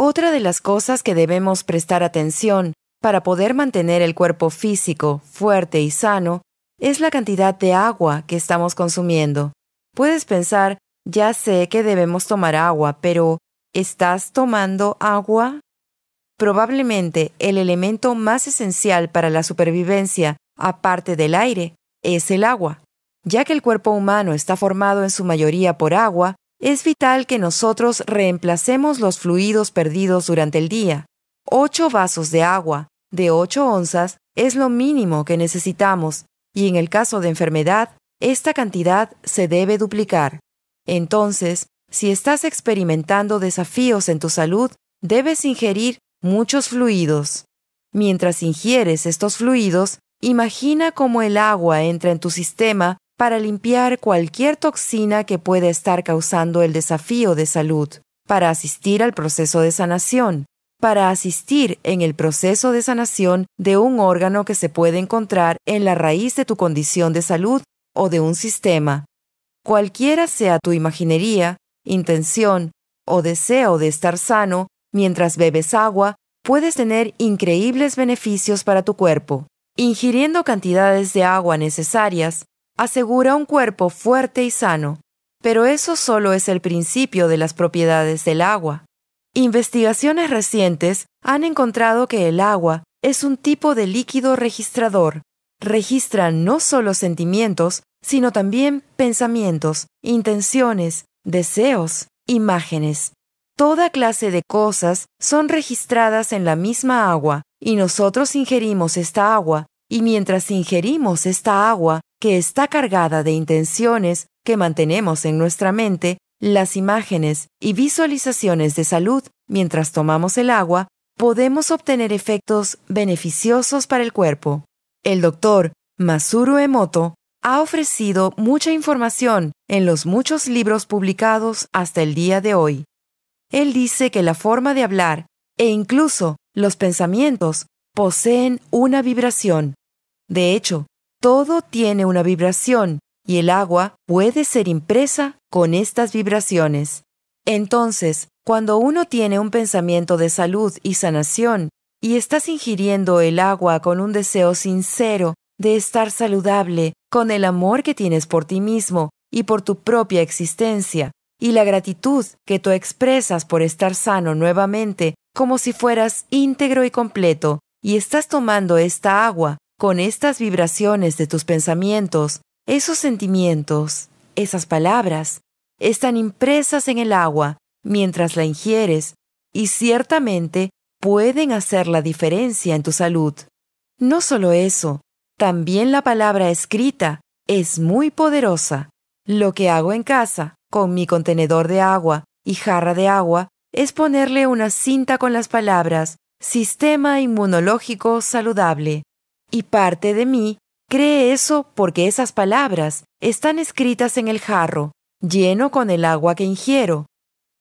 Otra de las cosas que debemos prestar atención para poder mantener el cuerpo físico fuerte y sano es la cantidad de agua que estamos consumiendo. Puedes pensar, ya sé que debemos tomar agua, pero ¿estás tomando agua? Probablemente el elemento más esencial para la supervivencia, aparte del aire, es el agua. Ya que el cuerpo humano está formado en su mayoría por agua, es vital que nosotros reemplacemos los fluidos perdidos durante el día. Ocho vasos de agua, de 8 onzas, es lo mínimo que necesitamos, y en el caso de enfermedad, esta cantidad se debe duplicar. Entonces, si estás experimentando desafíos en tu salud, debes ingerir muchos fluidos. Mientras ingieres estos fluidos, imagina cómo el agua entra en tu sistema para limpiar cualquier toxina que pueda estar causando el desafío de salud, para asistir al proceso de sanación, para asistir en el proceso de sanación de un órgano que se puede encontrar en la raíz de tu condición de salud o de un sistema. Cualquiera sea tu imaginería, intención o deseo de estar sano, mientras bebes agua, puedes tener increíbles beneficios para tu cuerpo. Ingiriendo cantidades de agua necesarias, asegura un cuerpo fuerte y sano. Pero eso solo es el principio de las propiedades del agua. Investigaciones recientes han encontrado que el agua es un tipo de líquido registrador. Registra no solo sentimientos, sino también pensamientos, intenciones, deseos, imágenes. Toda clase de cosas son registradas en la misma agua y nosotros ingerimos esta agua y mientras ingerimos esta agua que está cargada de intenciones que mantenemos en nuestra mente, las imágenes y visualizaciones de salud mientras tomamos el agua, podemos obtener efectos beneficiosos para el cuerpo. El doctor Masuru Emoto ha ofrecido mucha información en los muchos libros publicados hasta el día de hoy. Él dice que la forma de hablar e incluso los pensamientos poseen una vibración. De hecho, todo tiene una vibración y el agua puede ser impresa con estas vibraciones. Entonces, cuando uno tiene un pensamiento de salud y sanación y estás ingiriendo el agua con un deseo sincero de estar saludable, con el amor que tienes por ti mismo y por tu propia existencia, y la gratitud que tú expresas por estar sano nuevamente, como si fueras íntegro y completo, y estás tomando esta agua con estas vibraciones de tus pensamientos, esos sentimientos, esas palabras, están impresas en el agua mientras la ingieres y ciertamente pueden hacer la diferencia en tu salud. No solo eso, también la palabra escrita es muy poderosa. Lo que hago en casa, con mi contenedor de agua y jarra de agua, es ponerle una cinta con las palabras Sistema Inmunológico Saludable. Y parte de mí cree eso porque esas palabras están escritas en el jarro, lleno con el agua que ingiero.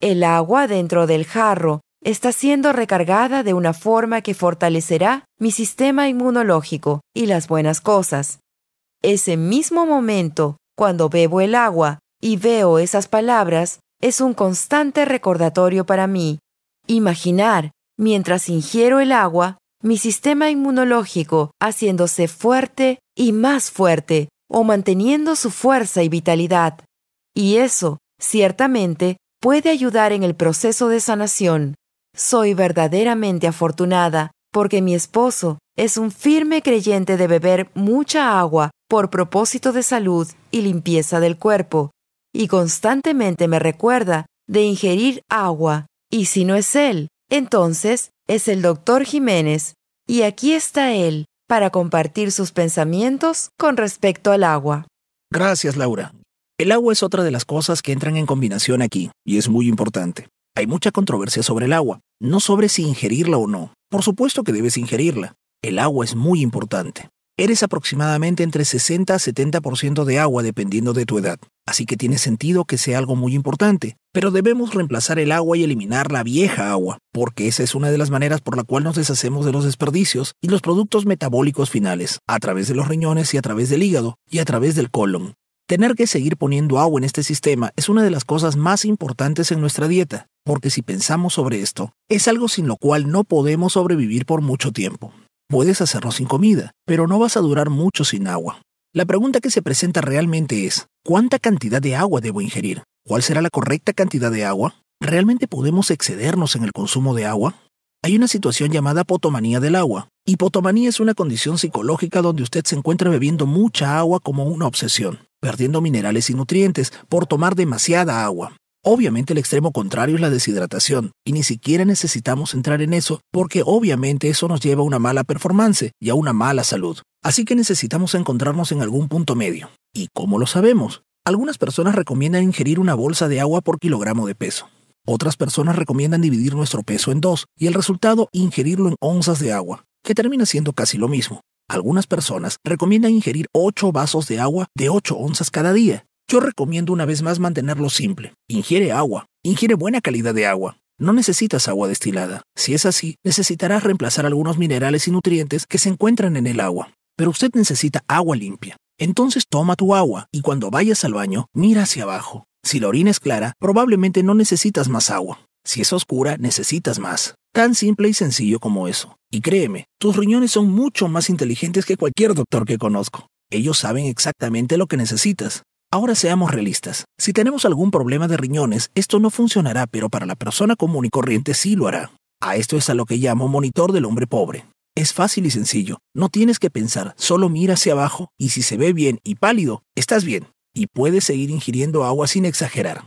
El agua dentro del jarro está siendo recargada de una forma que fortalecerá mi sistema inmunológico y las buenas cosas. Ese mismo momento, cuando bebo el agua y veo esas palabras, es un constante recordatorio para mí. Imaginar, mientras ingiero el agua, mi sistema inmunológico haciéndose fuerte y más fuerte o manteniendo su fuerza y vitalidad. Y eso, ciertamente, puede ayudar en el proceso de sanación. Soy verdaderamente afortunada porque mi esposo es un firme creyente de beber mucha agua por propósito de salud y limpieza del cuerpo, y constantemente me recuerda de ingerir agua, y si no es él, entonces es el doctor Jiménez, y aquí está él para compartir sus pensamientos con respecto al agua. Gracias, Laura. El agua es otra de las cosas que entran en combinación aquí, y es muy importante. Hay mucha controversia sobre el agua, no sobre si ingerirla o no. Por supuesto que debes ingerirla. El agua es muy importante. Eres aproximadamente entre 60 a 70% de agua dependiendo de tu edad, así que tiene sentido que sea algo muy importante, pero debemos reemplazar el agua y eliminar la vieja agua, porque esa es una de las maneras por la cual nos deshacemos de los desperdicios y los productos metabólicos finales, a través de los riñones y a través del hígado y a través del colon. Tener que seguir poniendo agua en este sistema es una de las cosas más importantes en nuestra dieta, porque si pensamos sobre esto, es algo sin lo cual no podemos sobrevivir por mucho tiempo. Puedes hacerlo sin comida, pero no vas a durar mucho sin agua. La pregunta que se presenta realmente es, ¿cuánta cantidad de agua debo ingerir? ¿Cuál será la correcta cantidad de agua? ¿Realmente podemos excedernos en el consumo de agua? Hay una situación llamada potomanía del agua. Hipotomanía es una condición psicológica donde usted se encuentra bebiendo mucha agua como una obsesión perdiendo minerales y nutrientes por tomar demasiada agua. Obviamente el extremo contrario es la deshidratación, y ni siquiera necesitamos entrar en eso porque obviamente eso nos lleva a una mala performance y a una mala salud. Así que necesitamos encontrarnos en algún punto medio. ¿Y cómo lo sabemos? Algunas personas recomiendan ingerir una bolsa de agua por kilogramo de peso. Otras personas recomiendan dividir nuestro peso en dos y el resultado ingerirlo en onzas de agua, que termina siendo casi lo mismo. Algunas personas recomiendan ingerir 8 vasos de agua de 8 onzas cada día. Yo recomiendo una vez más mantenerlo simple. Ingiere agua. Ingiere buena calidad de agua. No necesitas agua destilada. Si es así, necesitarás reemplazar algunos minerales y nutrientes que se encuentran en el agua. Pero usted necesita agua limpia. Entonces toma tu agua y cuando vayas al baño, mira hacia abajo. Si la orina es clara, probablemente no necesitas más agua. Si es oscura, necesitas más. Tan simple y sencillo como eso. Y créeme, tus riñones son mucho más inteligentes que cualquier doctor que conozco. Ellos saben exactamente lo que necesitas. Ahora seamos realistas. Si tenemos algún problema de riñones, esto no funcionará, pero para la persona común y corriente sí lo hará. A esto es a lo que llamo monitor del hombre pobre. Es fácil y sencillo. No tienes que pensar, solo mira hacia abajo y si se ve bien y pálido, estás bien. Y puedes seguir ingiriendo agua sin exagerar.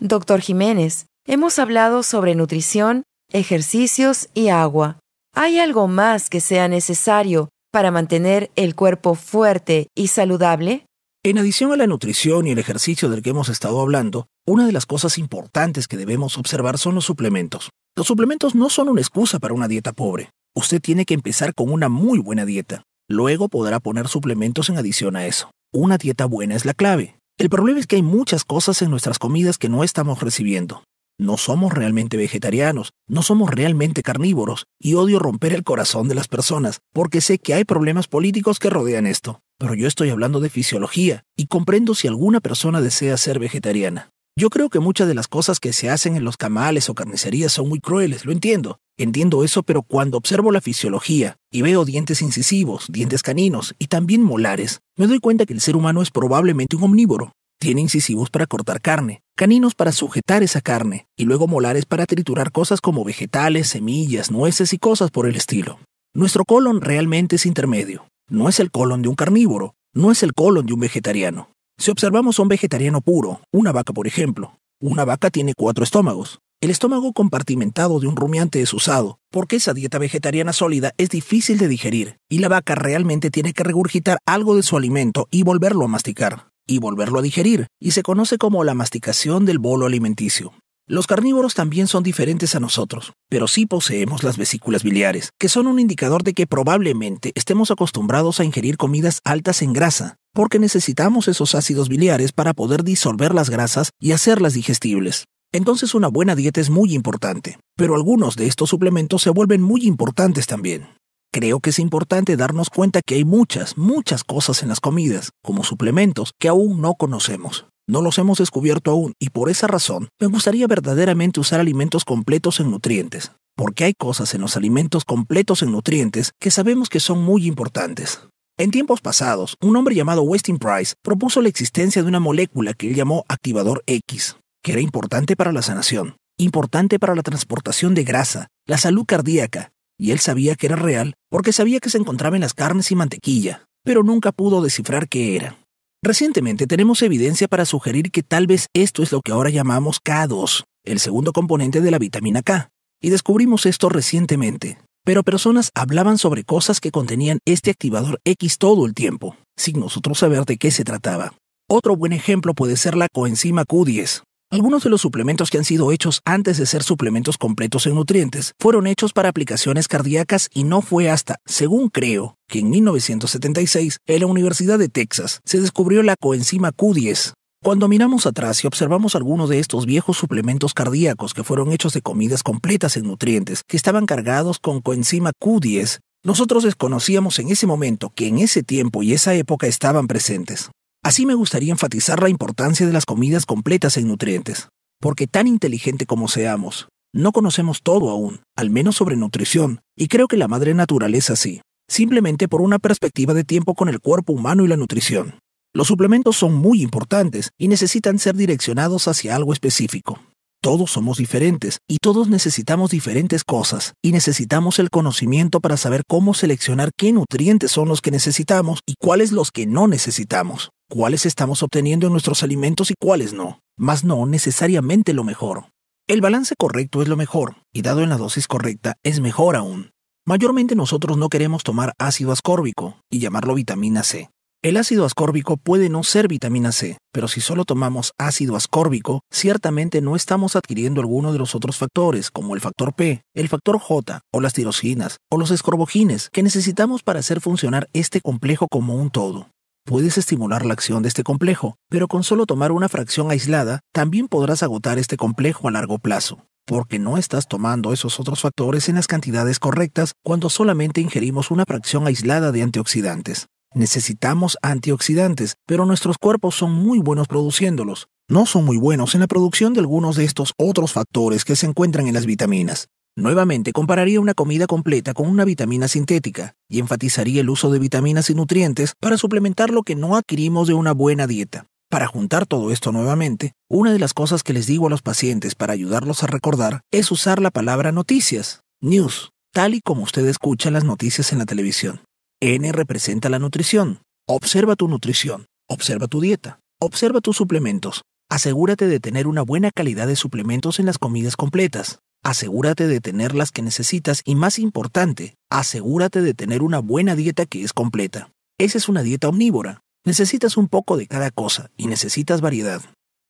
Doctor Jiménez, hemos hablado sobre nutrición, ejercicios y agua. ¿Hay algo más que sea necesario para mantener el cuerpo fuerte y saludable? En adición a la nutrición y el ejercicio del que hemos estado hablando, una de las cosas importantes que debemos observar son los suplementos. Los suplementos no son una excusa para una dieta pobre. Usted tiene que empezar con una muy buena dieta. Luego podrá poner suplementos en adición a eso. Una dieta buena es la clave. El problema es que hay muchas cosas en nuestras comidas que no estamos recibiendo. No somos realmente vegetarianos, no somos realmente carnívoros, y odio romper el corazón de las personas, porque sé que hay problemas políticos que rodean esto. Pero yo estoy hablando de fisiología, y comprendo si alguna persona desea ser vegetariana. Yo creo que muchas de las cosas que se hacen en los camales o carnicerías son muy crueles, lo entiendo. Entiendo eso, pero cuando observo la fisiología y veo dientes incisivos, dientes caninos y también molares, me doy cuenta que el ser humano es probablemente un omnívoro. Tiene incisivos para cortar carne, caninos para sujetar esa carne, y luego molares para triturar cosas como vegetales, semillas, nueces y cosas por el estilo. Nuestro colon realmente es intermedio. No es el colon de un carnívoro, no es el colon de un vegetariano. Si observamos a un vegetariano puro, una vaca por ejemplo, una vaca tiene cuatro estómagos. El estómago compartimentado de un rumiante es usado, porque esa dieta vegetariana sólida es difícil de digerir, y la vaca realmente tiene que regurgitar algo de su alimento y volverlo a masticar y volverlo a digerir, y se conoce como la masticación del bolo alimenticio. Los carnívoros también son diferentes a nosotros, pero sí poseemos las vesículas biliares, que son un indicador de que probablemente estemos acostumbrados a ingerir comidas altas en grasa, porque necesitamos esos ácidos biliares para poder disolver las grasas y hacerlas digestibles. Entonces una buena dieta es muy importante, pero algunos de estos suplementos se vuelven muy importantes también. Creo que es importante darnos cuenta que hay muchas, muchas cosas en las comidas, como suplementos, que aún no conocemos. No los hemos descubierto aún y por esa razón me gustaría verdaderamente usar alimentos completos en nutrientes, porque hay cosas en los alimentos completos en nutrientes que sabemos que son muy importantes. En tiempos pasados, un hombre llamado Westin Price propuso la existencia de una molécula que él llamó activador X, que era importante para la sanación, importante para la transportación de grasa, la salud cardíaca, y él sabía que era real porque sabía que se encontraba en las carnes y mantequilla, pero nunca pudo descifrar qué era. Recientemente tenemos evidencia para sugerir que tal vez esto es lo que ahora llamamos K2, el segundo componente de la vitamina K, y descubrimos esto recientemente. Pero personas hablaban sobre cosas que contenían este activador X todo el tiempo, sin nosotros saber de qué se trataba. Otro buen ejemplo puede ser la coenzima Q10, algunos de los suplementos que han sido hechos antes de ser suplementos completos en nutrientes fueron hechos para aplicaciones cardíacas y no fue hasta, según creo, que en 1976 en la Universidad de Texas se descubrió la coenzima Q10. Cuando miramos atrás y observamos algunos de estos viejos suplementos cardíacos que fueron hechos de comidas completas en nutrientes que estaban cargados con coenzima Q10, nosotros desconocíamos en ese momento que en ese tiempo y esa época estaban presentes. Así me gustaría enfatizar la importancia de las comidas completas en nutrientes, porque tan inteligente como seamos, no conocemos todo aún, al menos sobre nutrición, y creo que la madre naturaleza sí, simplemente por una perspectiva de tiempo con el cuerpo humano y la nutrición. Los suplementos son muy importantes y necesitan ser direccionados hacia algo específico. Todos somos diferentes y todos necesitamos diferentes cosas y necesitamos el conocimiento para saber cómo seleccionar qué nutrientes son los que necesitamos y cuáles los que no necesitamos, cuáles estamos obteniendo en nuestros alimentos y cuáles no, mas no necesariamente lo mejor. El balance correcto es lo mejor y dado en la dosis correcta es mejor aún. Mayormente nosotros no queremos tomar ácido ascórbico y llamarlo vitamina C, el ácido ascórbico puede no ser vitamina C, pero si solo tomamos ácido ascórbico, ciertamente no estamos adquiriendo alguno de los otros factores, como el factor P, el factor J, o las tirosinas, o los escorbogines, que necesitamos para hacer funcionar este complejo como un todo. Puedes estimular la acción de este complejo, pero con solo tomar una fracción aislada, también podrás agotar este complejo a largo plazo porque no estás tomando esos otros factores en las cantidades correctas cuando solamente ingerimos una fracción aislada de antioxidantes. Necesitamos antioxidantes, pero nuestros cuerpos son muy buenos produciéndolos. No son muy buenos en la producción de algunos de estos otros factores que se encuentran en las vitaminas. Nuevamente compararía una comida completa con una vitamina sintética y enfatizaría el uso de vitaminas y nutrientes para suplementar lo que no adquirimos de una buena dieta. Para juntar todo esto nuevamente, una de las cosas que les digo a los pacientes para ayudarlos a recordar es usar la palabra noticias, news, tal y como usted escucha las noticias en la televisión. N representa la nutrición. Observa tu nutrición, observa tu dieta, observa tus suplementos. Asegúrate de tener una buena calidad de suplementos en las comidas completas. Asegúrate de tener las que necesitas y más importante, asegúrate de tener una buena dieta que es completa. Esa es una dieta omnívora. Necesitas un poco de cada cosa y necesitas variedad.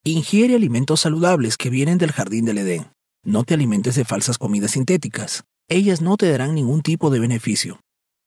Ingiere alimentos saludables que vienen del jardín del Edén. No te alimentes de falsas comidas sintéticas. Ellas no te darán ningún tipo de beneficio.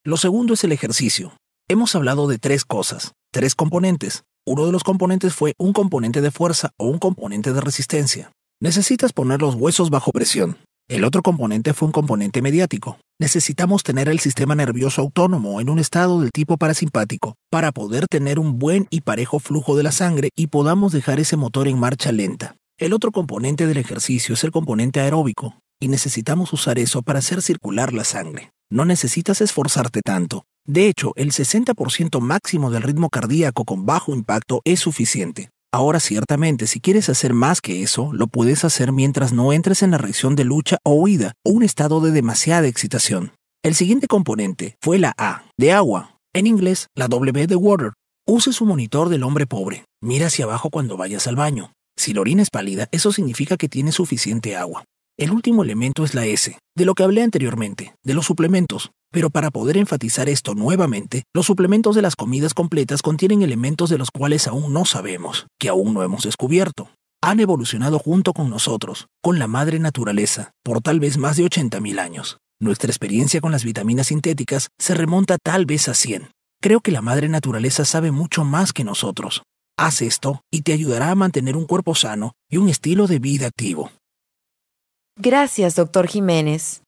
Lo segundo es el ejercicio. Hemos hablado de tres cosas, tres componentes. Uno de los componentes fue un componente de fuerza o un componente de resistencia. Necesitas poner los huesos bajo presión. El otro componente fue un componente mediático. Necesitamos tener el sistema nervioso autónomo en un estado del tipo parasimpático para poder tener un buen y parejo flujo de la sangre y podamos dejar ese motor en marcha lenta. El otro componente del ejercicio es el componente aeróbico, y necesitamos usar eso para hacer circular la sangre. No necesitas esforzarte tanto. De hecho, el 60% máximo del ritmo cardíaco con bajo impacto es suficiente. Ahora ciertamente, si quieres hacer más que eso, lo puedes hacer mientras no entres en la reacción de lucha o huida o un estado de demasiada excitación. El siguiente componente fue la A, de agua. En inglés, la W de water. Use su monitor del hombre pobre. Mira hacia abajo cuando vayas al baño. Si la orina es pálida, eso significa que tiene suficiente agua. El último elemento es la S, de lo que hablé anteriormente, de los suplementos. Pero para poder enfatizar esto nuevamente, los suplementos de las comidas completas contienen elementos de los cuales aún no sabemos, que aún no hemos descubierto. Han evolucionado junto con nosotros, con la madre naturaleza, por tal vez más de 80.000 años. Nuestra experiencia con las vitaminas sintéticas se remonta tal vez a 100. Creo que la madre naturaleza sabe mucho más que nosotros. Haz esto y te ayudará a mantener un cuerpo sano y un estilo de vida activo. Gracias, doctor Jiménez.